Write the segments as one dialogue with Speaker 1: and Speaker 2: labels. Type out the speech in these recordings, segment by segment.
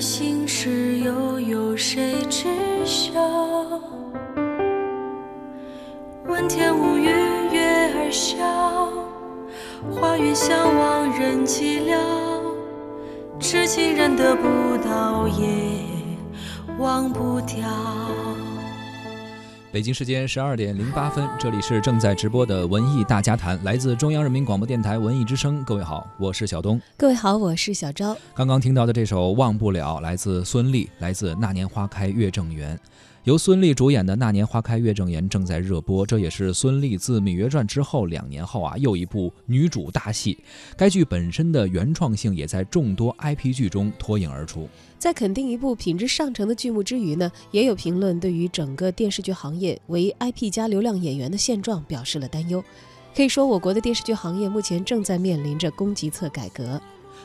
Speaker 1: 心事又有谁知晓？问天无语，月儿笑。花园相望人寂寥，痴情人得不到也忘不掉。
Speaker 2: 北京时间十二点零八分，这里是正在直播的文艺大家谈，来自中央人民广播电台文艺之声。各位好，我是小东。
Speaker 3: 各位好，我是小昭。
Speaker 2: 刚刚听到的这首《忘不了》，来自孙俪，来自《那年花开月正圆》。由孙俪主演的《那年花开月正圆》正在热播，这也是孙俪自《芈月传》之后两年后啊又一部女主大戏。该剧本身的原创性也在众多 IP 剧中脱颖而出。
Speaker 3: 在肯定一部品质上乘的剧目之余呢，也有评论对于整个电视剧行业为 IP 加流量演员的现状表示了担忧。可以说，我国的电视剧行业目前正在面临着供给侧改革。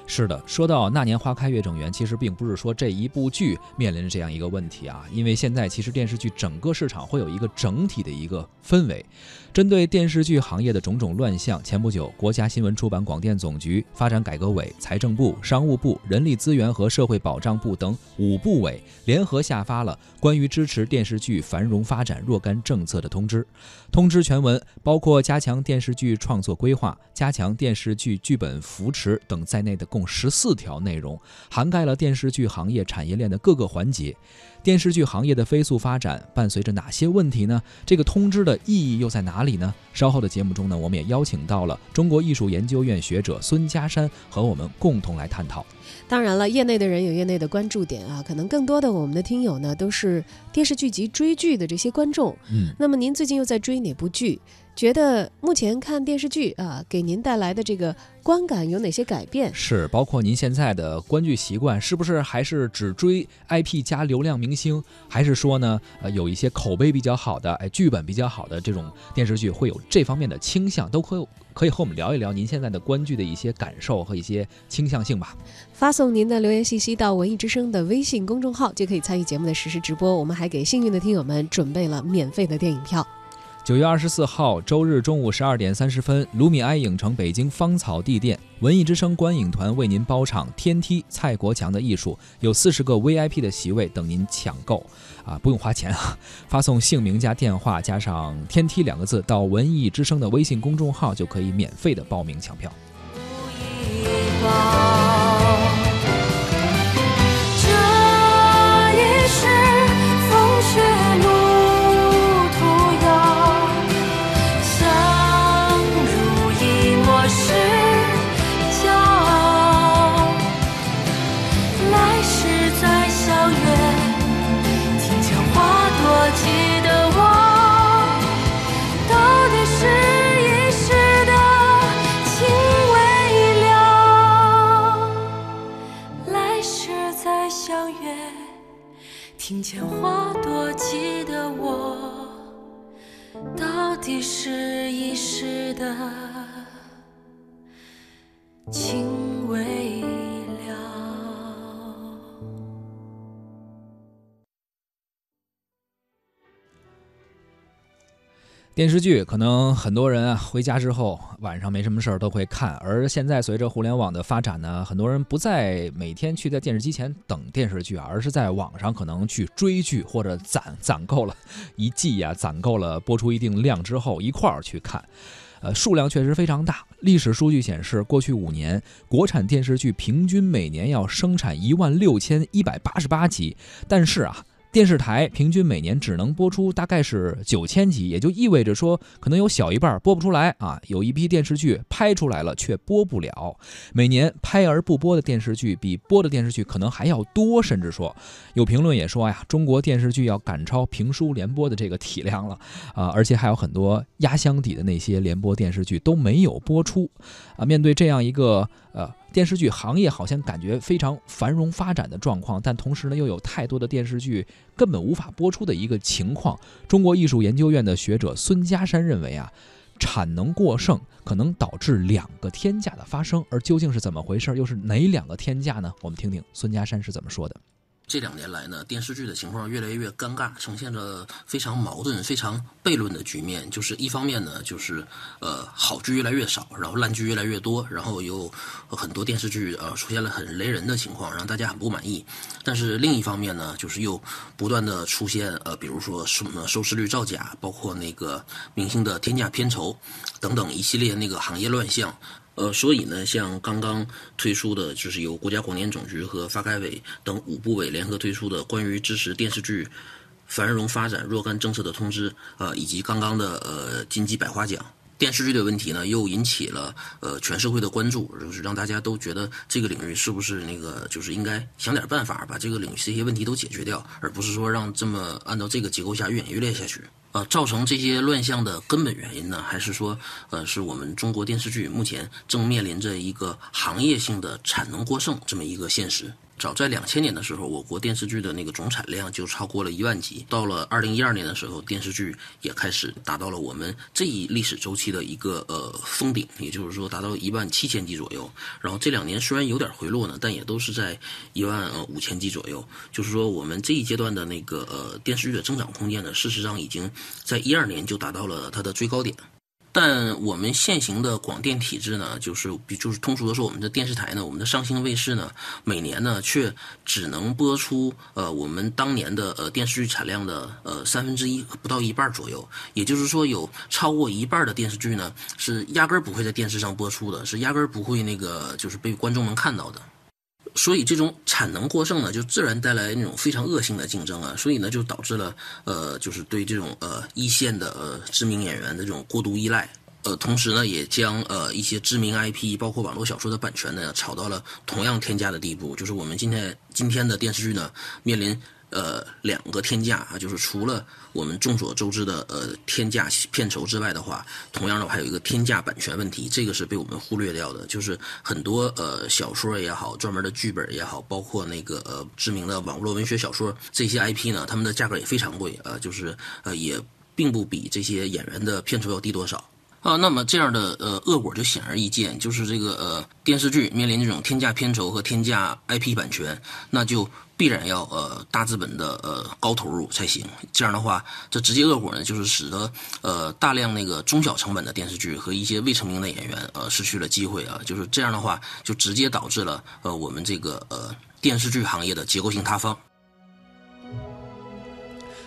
Speaker 2: 是的，说到那年花开月正圆，其实并不是说这一部剧面临着这样一个问题啊，因为现在其实电视剧整个市场会有一个整体的一个氛围。针对电视剧行业的种种乱象，前不久，国家新闻出版广电总局、发展改革委、财政部、商务部、人力资源和社会保障部等五部委联合下发了关于支持电视剧繁荣发展若干政策的通知。通知全文包括加强电视剧创作规划、加强电视剧剧本扶持等在内的共十四条内容，涵盖了电视剧行业产业链的各个环节。电视剧行业的飞速发展伴随着哪些问题呢？这个通知的意义又在哪里呢？稍后的节目中呢，我们也邀请到了中国艺术研究院学者孙家山和我们共同来探讨。
Speaker 3: 当然了，业内的人有业内的关注点啊，可能更多的我们的听友呢都是电视剧及追剧的这些观众。
Speaker 2: 嗯，
Speaker 3: 那么您最近又在追哪部剧？觉得目前看电视剧啊，给您带来的这个观感有哪些改变？
Speaker 2: 是包括您现在的观剧习惯，是不是还是只追 IP 加流量明星，还是说呢，呃，有一些口碑比较好的，哎，剧本比较好的这种电视剧会有这方面的倾向？都可以可以和我们聊一聊您现在的观剧的一些感受和一些倾向性吧。
Speaker 3: 发送您的留言信息到文艺之声的微信公众号，就可以参与节目的实时直播。我们还给幸运的听友们准备了免费的电影票。
Speaker 2: 九月二十四号周日中午十二点三十分，卢米埃影城北京芳草地店文艺之声观影团为您包场《天梯》蔡国强的艺术，有四十个 VIP 的席位等您抢购，啊，不用花钱啊，发送姓名加电话加上“天梯”两个字到文艺之声的微信公众号，就可以免费的报名抢票。
Speaker 1: 到底是一时的情
Speaker 2: 电视剧可能很多人啊回家之后晚上没什么事儿都会看，而现在随着互联网的发展呢，很多人不再每天去在电视机前等电视剧啊，而是在网上可能去追剧或者攒攒够了一季呀，攒够了播出一定量之后一块儿去看，呃，数量确实非常大。历史数据显示，过去五年国产电视剧平均每年要生产一万六千一百八十八集，但是啊。电视台平均每年只能播出大概是九千集，也就意味着说，可能有小一半播不出来啊。有一批电视剧拍出来了却播不了，每年拍而不播的电视剧比播的电视剧可能还要多，甚至说，有评论也说呀，中国电视剧要赶超评书联播的这个体量了啊，而且还有很多压箱底的那些联播电视剧都没有播出啊。面对这样一个呃。电视剧行业好像感觉非常繁荣发展的状况，但同时呢，又有太多的电视剧根本无法播出的一个情况。中国艺术研究院的学者孙家山认为啊，产能过剩可能导致两个天价的发生，而究竟是怎么回事？又是哪两个天价呢？我们听听孙家山是怎么说的。
Speaker 4: 这两年来呢，电视剧的情况越来越尴尬，呈现着非常矛盾、非常悖论的局面。就是一方面呢，就是呃好剧越来越少，然后烂剧越来越多，然后有很多电视剧呃出现了很雷人的情况，让大家很不满意。但是另一方面呢，就是又不断的出现呃，比如说什么收视率造假，包括那个明星的天价片酬等等一系列那个行业乱象。呃，所以呢，像刚刚推出的，就是由国家广电总局和发改委等五部委联合推出的关于支持电视剧繁荣发展若干政策的通知，呃，以及刚刚的呃金鸡百花奖，电视剧的问题呢，又引起了呃全社会的关注，就是让大家都觉得这个领域是不是那个就是应该想点办法把这个领域这些问题都解决掉，而不是说让这么按照这个结构下越演越烈下去。呃，造成这些乱象的根本原因呢，还是说，呃，是我们中国电视剧目前正面临着一个行业性的产能过剩这么一个现实。早在两千年的时候，我国电视剧的那个总产量就超过了一万集。到了二零一二年的时候，电视剧也开始达到了我们这一历史周期的一个呃封顶，也就是说达到一万七千集左右。然后这两年虽然有点回落呢，但也都是在一万呃五千集左右。就是说我们这一阶段的那个呃电视剧的增长空间呢，事实上已经在一二年就达到了它的最高点。但我们现行的广电体制呢，就是比就是通俗的说，我们的电视台呢，我们的上星卫视呢，每年呢却只能播出呃我们当年的呃电视剧产量的呃三分之一不到一半左右，也就是说有超过一半的电视剧呢是压根儿不会在电视上播出的，是压根儿不会那个就是被观众能看到的。所以这种产能过剩呢，就自然带来那种非常恶性的竞争啊，所以呢就导致了呃，就是对这种呃一线的呃知名演员的这种过度依赖，呃，同时呢也将呃一些知名 IP，包括网络小说的版权呢炒到了同样天价的地步，就是我们今天今天的电视剧呢面临。呃，两个天价啊，就是除了我们众所周知的呃天价片酬之外的话，同样的还有一个天价版权问题，这个是被我们忽略掉的。就是很多呃小说也好，专门的剧本也好，包括那个呃知名的网络文学小说这些 IP 呢，他们的价格也非常贵啊，就是呃也并不比这些演员的片酬要低多少。啊，那么这样的呃恶果就显而易见，就是这个呃电视剧面临这种天价片酬和天价 IP 版权，那就必然要呃大资本的呃高投入才行。这样的话，这直接恶果呢，就是使得呃大量那个中小成本的电视剧和一些未成名的演员呃失去了机会啊。就是这样的话，就直接导致了呃我们这个呃电视剧行业的结构性塌方。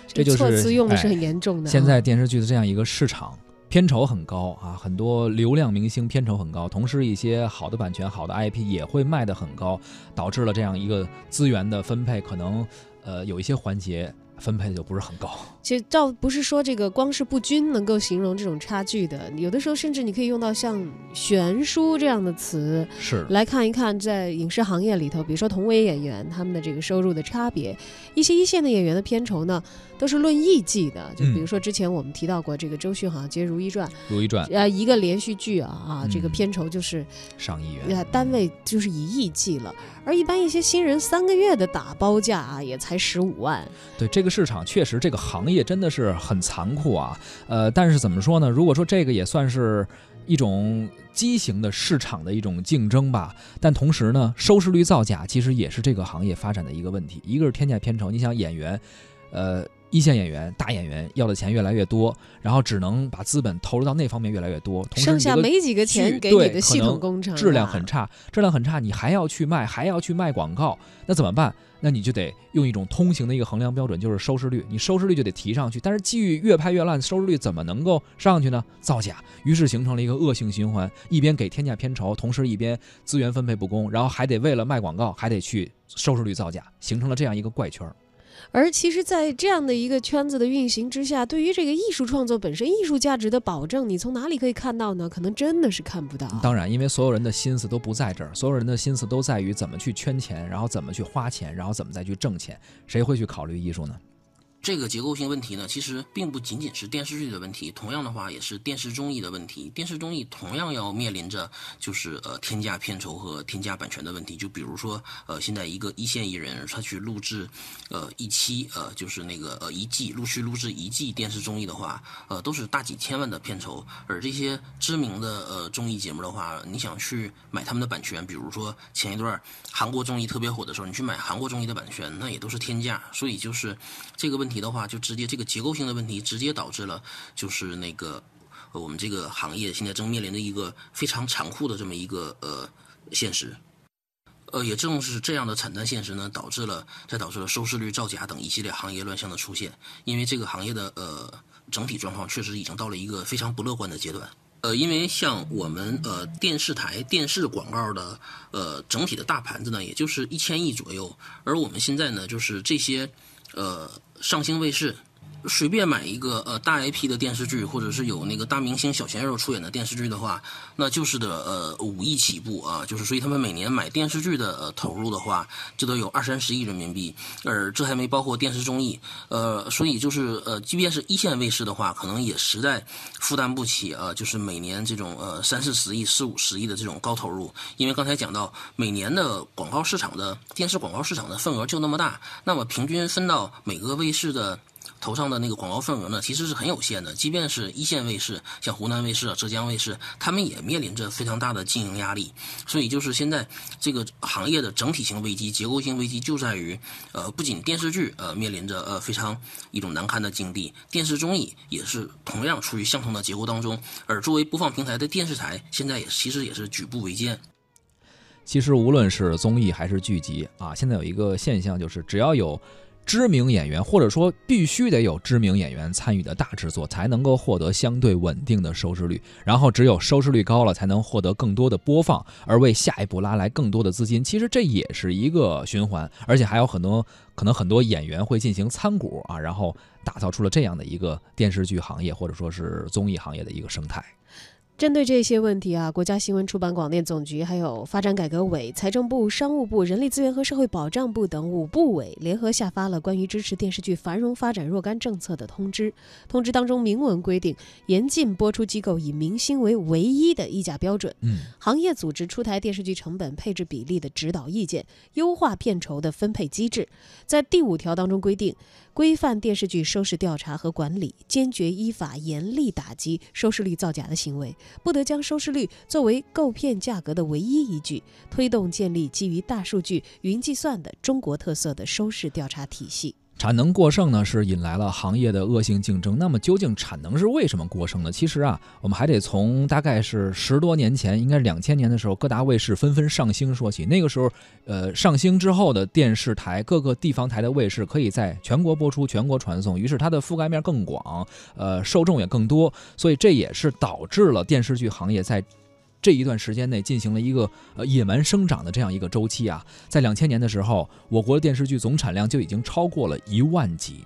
Speaker 2: 这就是
Speaker 3: 措辞用的是很严重的。
Speaker 2: 现在电视剧的这样一个市场。片酬很高啊，很多流量明星片酬很高，同时一些好的版权、好的 IP 也会卖得很高，导致了这样一个资源的分配可能，呃，有一些环节。分配的就不是很高。
Speaker 3: 其实倒不是说这个光是不均能够形容这种差距的，有的时候甚至你可以用到像悬殊这样的词，
Speaker 2: 是
Speaker 3: 来看一看在影视行业里头，比如说同为演员他们的这个收入的差别。一些一线的演员的片酬呢，都是论亿计的。就比如说之前我们提到过这个周迅好像接《如懿传》，《
Speaker 2: 如懿传》
Speaker 3: 呃一个连续剧啊啊，这个片酬就是
Speaker 2: 上亿元，
Speaker 3: 单位就是以亿计了。而一般一些新人三个月的打包价啊，也才十五万。
Speaker 2: 对这个市场，确实这个行业真的是很残酷啊。呃，但是怎么说呢？如果说这个也算是一种畸形的市场的一种竞争吧，但同时呢，收视率造假其实也是这个行业发展的一个问题。一个是天价片酬，你想演员，呃。一线演员、大演员要的钱越来越多，然后只能把资本投入到那方面越来越多，
Speaker 3: 剩下没几个钱给你的系统工程，
Speaker 2: 质量很差，质量很差，你还要去卖，还要去卖广告，那怎么办？那你就得用一种通行的一个衡量标准，就是收视率，你收视率就得提上去。但是剧越拍越烂，收视率怎么能够上去呢？造假，于是形成了一个恶性循环，一边给天价片酬，同时一边资源分配不公，然后还得为了卖广告，还得去收视率造假，形成了这样一个怪圈。
Speaker 3: 而其实，在这样的一个圈子的运行之下，对于这个艺术创作本身、艺术价值的保证，你从哪里可以看到呢？可能真的是看不到。
Speaker 2: 当然，因为所有人的心思都不在这儿，所有人的心思都在于怎么去圈钱，然后怎么去花钱，然后怎么再去挣钱，谁会去考虑艺术呢？
Speaker 4: 这个结构性问题呢，其实并不仅仅是电视剧的问题，同样的话也是电视综艺的问题。电视综艺同样要面临着就是呃天价片酬和天价版权的问题。就比如说呃现在一个一线艺人他去录制呃一期呃就是那个呃一季陆续录制一季电视综艺的话，呃都是大几千万的片酬。而这些知名的呃综艺节目的话，你想去买他们的版权，比如说前一段韩国综艺特别火的时候，你去买韩国综艺的版权，那也都是天价。所以就是这个问问题。的话，就直接这个结构性的问题，直接导致了就是那个我们这个行业现在正面临着一个非常残酷的这么一个呃现实。呃，也正是这样的惨淡现实呢，导致了才导致了收视率造假等一系列行业乱象的出现。因为这个行业的呃整体状况确实已经到了一个非常不乐观的阶段。呃，因为像我们呃电视台电视广告的呃整体的大盘子呢，也就是一千亿左右，而我们现在呢，就是这些呃。上星卫视。随便买一个呃大 IP 的电视剧，或者是有那个大明星小鲜肉出演的电视剧的话，那就是的呃五亿起步啊，就是所以他们每年买电视剧的投入的话，这都有二三十亿人民币，而这还没包括电视综艺，呃，所以就是呃即便是一线卫视的话，可能也实在负担不起啊，就是每年这种呃三四十亿、四五十亿的这种高投入，因为刚才讲到每年的广告市场的电视广告市场的份额就那么大，那么平均分到每个卫视的。头上的那个广告份额呢，其实是很有限的。即便是一线卫视，像湖南卫视、浙江卫视，他们也面临着非常大的经营压力。所以，就是现在这个行业的整体性危机、结构性危机就在于，呃，不仅电视剧呃面临着呃非常一种难堪的境地，电视综艺也是同样处于相同的结构当中。而作为播放平台的电视台，现在也其实也是举步维艰。
Speaker 2: 其实，无论是综艺还是剧集啊，现在有一个现象，就是只要有。知名演员，或者说必须得有知名演员参与的大制作，才能够获得相对稳定的收视率。然后只有收视率高了，才能获得更多的播放，而为下一步拉来更多的资金。其实这也是一个循环，而且还有很多可能很多演员会进行参股啊，然后打造出了这样的一个电视剧行业或者说是综艺行业的一个生态。
Speaker 3: 针对这些问题啊，国家新闻出版广电总局、还有发展改革委、财政部、商务部、人力资源和社会保障部等五部委联合下发了关于支持电视剧繁荣发展若干政策的通知。通知当中明文规定，严禁播出机构以明星为唯一的议价标准。
Speaker 2: 嗯，
Speaker 3: 行业组织出台电视剧成本配置比例的指导意见，优化片酬的分配机制。在第五条当中规定，规范电视剧收视调查和管理，坚决依法严厉打击收视率造假的行为。不得将收视率作为购片价格的唯一依据，推动建立基于大数据、云计算的中国特色的收视调查体系。
Speaker 2: 产能过剩呢，是引来了行业的恶性竞争。那么，究竟产能是为什么过剩呢？其实啊，我们还得从大概是十多年前，应该是两千年的时候，各大卫视纷纷上星说起。那个时候，呃，上星之后的电视台，各个地方台的卫视可以在全国播出、全国传送，于是它的覆盖面更广，呃，受众也更多。所以这也是导致了电视剧行业在。这一段时间内进行了一个呃野蛮生长的这样一个周期啊，在两千年的时候，我国的电视剧总产量就已经超过了一万集。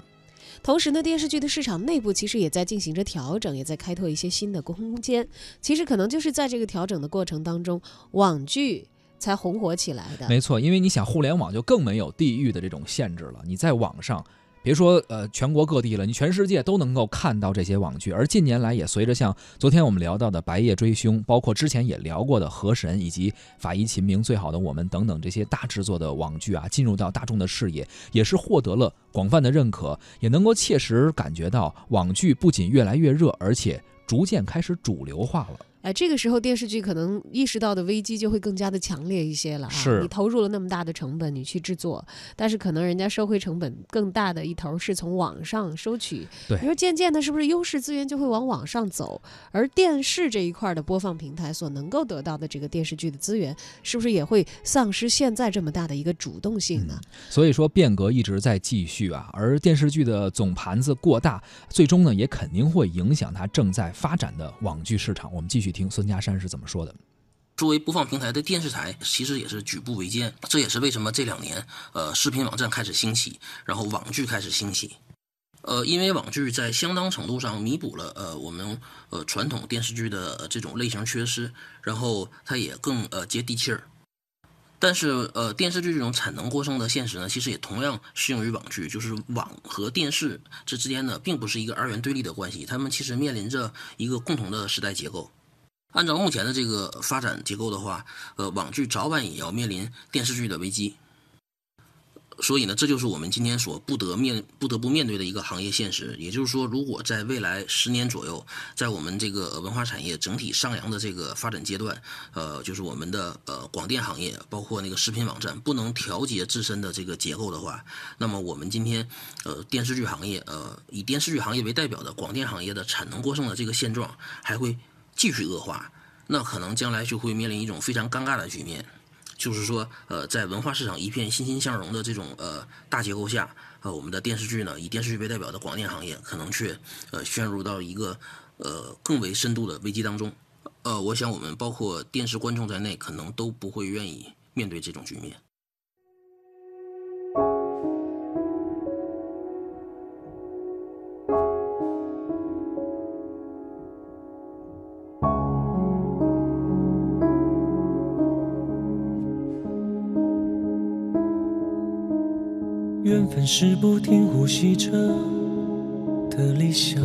Speaker 3: 同时呢，电视剧的市场内部其实也在进行着调整，也在开拓一些新的空间。其实可能就是在这个调整的过程当中，网剧才红火起来的。
Speaker 2: 没错，因为你想，互联网就更没有地域的这种限制了，你在网上。别说呃全国各地了，你全世界都能够看到这些网剧。而近年来也随着像昨天我们聊到的《白夜追凶》，包括之前也聊过的《河神》以及《法医秦明》《最好的我们》等等这些大制作的网剧啊，进入到大众的视野，也是获得了广泛的认可，也能够切实感觉到网剧不仅越来越热，而且逐渐开始主流化了。
Speaker 3: 哎，这个时候电视剧可能意识到的危机就会更加的强烈一些了啊！
Speaker 2: 是
Speaker 3: 你投入了那么大的成本，你去制作，但是可能人家收回成本更大的一头是从网上收取。
Speaker 2: 对，
Speaker 3: 你说渐渐的，是不是优势资源就会往网上走？而电视这一块的播放平台所能够得到的这个电视剧的资源，是不是也会丧失现在这么大的一个主动性呢？
Speaker 2: 所以说变革一直在继续啊，而电视剧的总盘子过大，最终呢也肯定会影响它正在发展的网剧市场。我们继续。听孙家山是怎么说的？
Speaker 4: 作为播放平台的电视台，其实也是举步维艰。这也是为什么这两年，呃，视频网站开始兴起，然后网剧开始兴起。呃，因为网剧在相当程度上弥补了呃我们呃传统电视剧的这种类型缺失，然后它也更呃接地气儿。但是，呃，电视剧这种产能过剩的现实呢，其实也同样适用于网剧，就是网和电视这之间呢，并不是一个二元对立的关系，他们其实面临着一个共同的时代结构。按照目前的这个发展结构的话，呃，网剧早晚也要面临电视剧的危机。所以呢，这就是我们今天所不得面不得不面对的一个行业现实。也就是说，如果在未来十年左右，在我们这个文化产业整体上扬的这个发展阶段，呃，就是我们的呃广电行业，包括那个视频网站不能调节自身的这个结构的话，那么我们今天呃电视剧行业，呃以电视剧行业为代表的广电行业的产能过剩的这个现状还会继续恶化，那可能将来就会面临一种非常尴尬的局面。就是说，呃，在文化市场一片欣欣向荣的这种呃大结构下，呃，我们的电视剧呢，以电视剧为代表的广电行业，可能却呃陷入到一个呃更为深度的危机当中。呃，我想我们包括电视观众在内，可能都不会愿意面对这种局面。
Speaker 5: 是不停呼吸着的理想。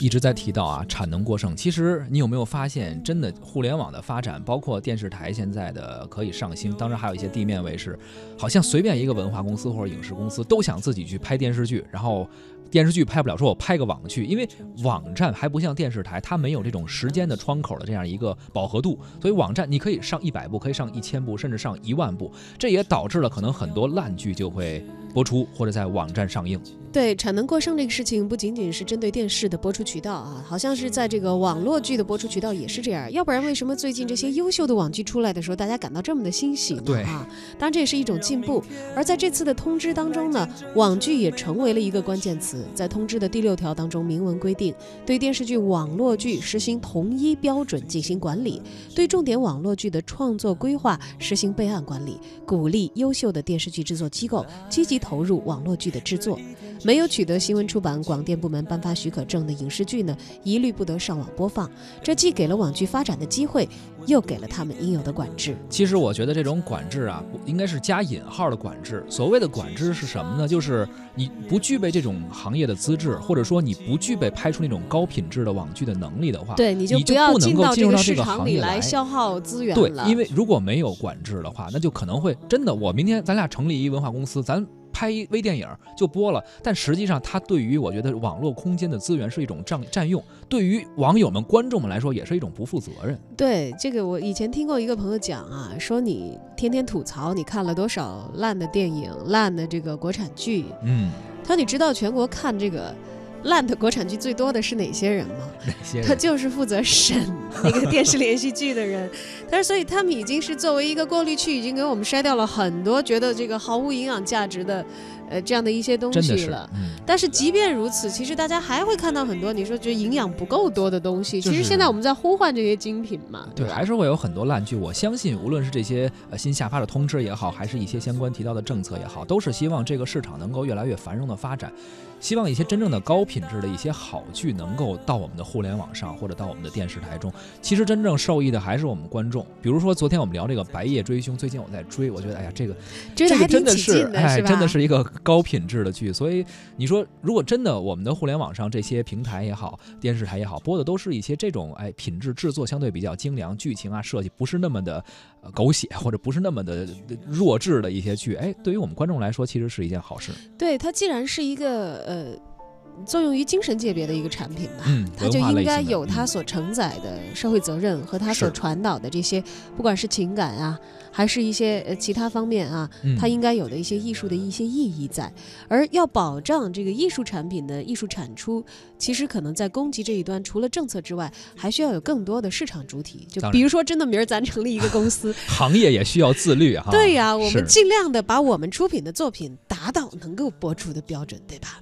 Speaker 2: 一直在提到啊，产能过剩。其实你有没有发现，真的互联网的发展，包括电视台现在的可以上星，当然还有一些地面卫视，好像随便一个文化公司或者影视公司都想自己去拍电视剧，然后。电视剧拍不了，说我拍个网剧，因为网站还不像电视台，它没有这种时间的窗口的这样一个饱和度，所以网站你可以上一百部，可以上一千部，甚至上一万部，这也导致了可能很多烂剧就会播出或者在网站上映。
Speaker 3: 对产能过剩这个事情，不仅仅是针对电视的播出渠道啊，好像是在这个网络剧的播出渠道也是这样。要不然为什么最近这些优秀的网剧出来的时候，大家感到这么的欣喜呢？
Speaker 2: 对
Speaker 3: 啊，当然这也是一种进步。而在这次的通知当中呢，网剧也成为了一个关键词。在通知的第六条当中，明文规定，对电视剧、网络剧实行统一标准进行管理，对重点网络剧的创作规划实行备案管理，鼓励优秀的电视剧制作机构积极投入网络剧的制作。没有取得新闻出版广电部门颁发许可证的影视剧呢，一律不得上网播放。这既给了网剧发展的机会，又给了他们应有的管制。
Speaker 2: 其实我觉得这种管制啊，应该是加引号的管制。所谓的管制是什么呢？就是你不具备这种行业的资质，或者说你不具备拍出那种高品质的网剧的能力的话，
Speaker 3: 对，
Speaker 2: 你
Speaker 3: 就
Speaker 2: 不能够
Speaker 3: 进
Speaker 2: 入到这个
Speaker 3: 行业
Speaker 2: 来
Speaker 3: 消耗资源
Speaker 2: 对，因为如果没有管制的话，那就可能会真的，我明天咱俩成立一文化公司，咱。拍一微电影就播了，但实际上它对于我觉得网络空间的资源是一种占占用，对于网友们、观众们来说也是一种不负责任。
Speaker 3: 对这个，我以前听过一个朋友讲啊，说你天天吐槽你看了多少烂的电影、烂的这个国产剧，
Speaker 2: 嗯，
Speaker 3: 他说你知道全国看这个。烂的国产剧最多的是哪些人吗？
Speaker 2: 哪些人？
Speaker 3: 他就是负责审那个电视连续剧的人。但是，所以他们已经是作为一个过滤器，已经给我们筛掉了很多觉得这个毫无营养价值的，呃，这样的一些东西了。但是，即便如此，其实大家还会看到很多你说觉得营养不够多的东西。其实现在我们在呼唤这些精品嘛。
Speaker 2: 对，还是会有很多烂剧。我相信，无论是这些呃新下发的通知也好，还是一些相关提到的政策也好，都是希望这个市场能够越来越繁荣的发展。希望一些真正的高品质的一些好剧能够到我们的互联网上，或者到我们的电视台中。其实真正受益的还是我们观众。比如说昨天我们聊这个《白夜追凶》，最近我在追，我觉得哎呀，这个这个真的是哎，真的是一个高品质的剧。所以你说，如果真的我们的互联网上这些平台也好，电视台也好，播的都是一些这种哎品质制作相对比较精良，剧情啊设计不是那么的狗血，或者不是那么的弱智的一些剧，哎，对于我们观众来说，其实是一件好事。
Speaker 3: 对它既然是一个呃。呃，作用于精神界别的一个产品吧，
Speaker 2: 嗯，
Speaker 3: 它就应该有它所承载的社会责任和它所传导的这些，不管是情感啊，还是一些呃其他方面啊，它应该有的一些艺术的一些意义在。而要保障这个艺术产品的艺术产出，其实可能在供给这一端，除了政策之外，还需要有更多的市场主体。就比如说，真的明儿咱成立一个公司，
Speaker 2: 行业也需要自律哈。
Speaker 3: 对呀，我们尽量的把我们出品的作品达到能够播出的标准，对吧？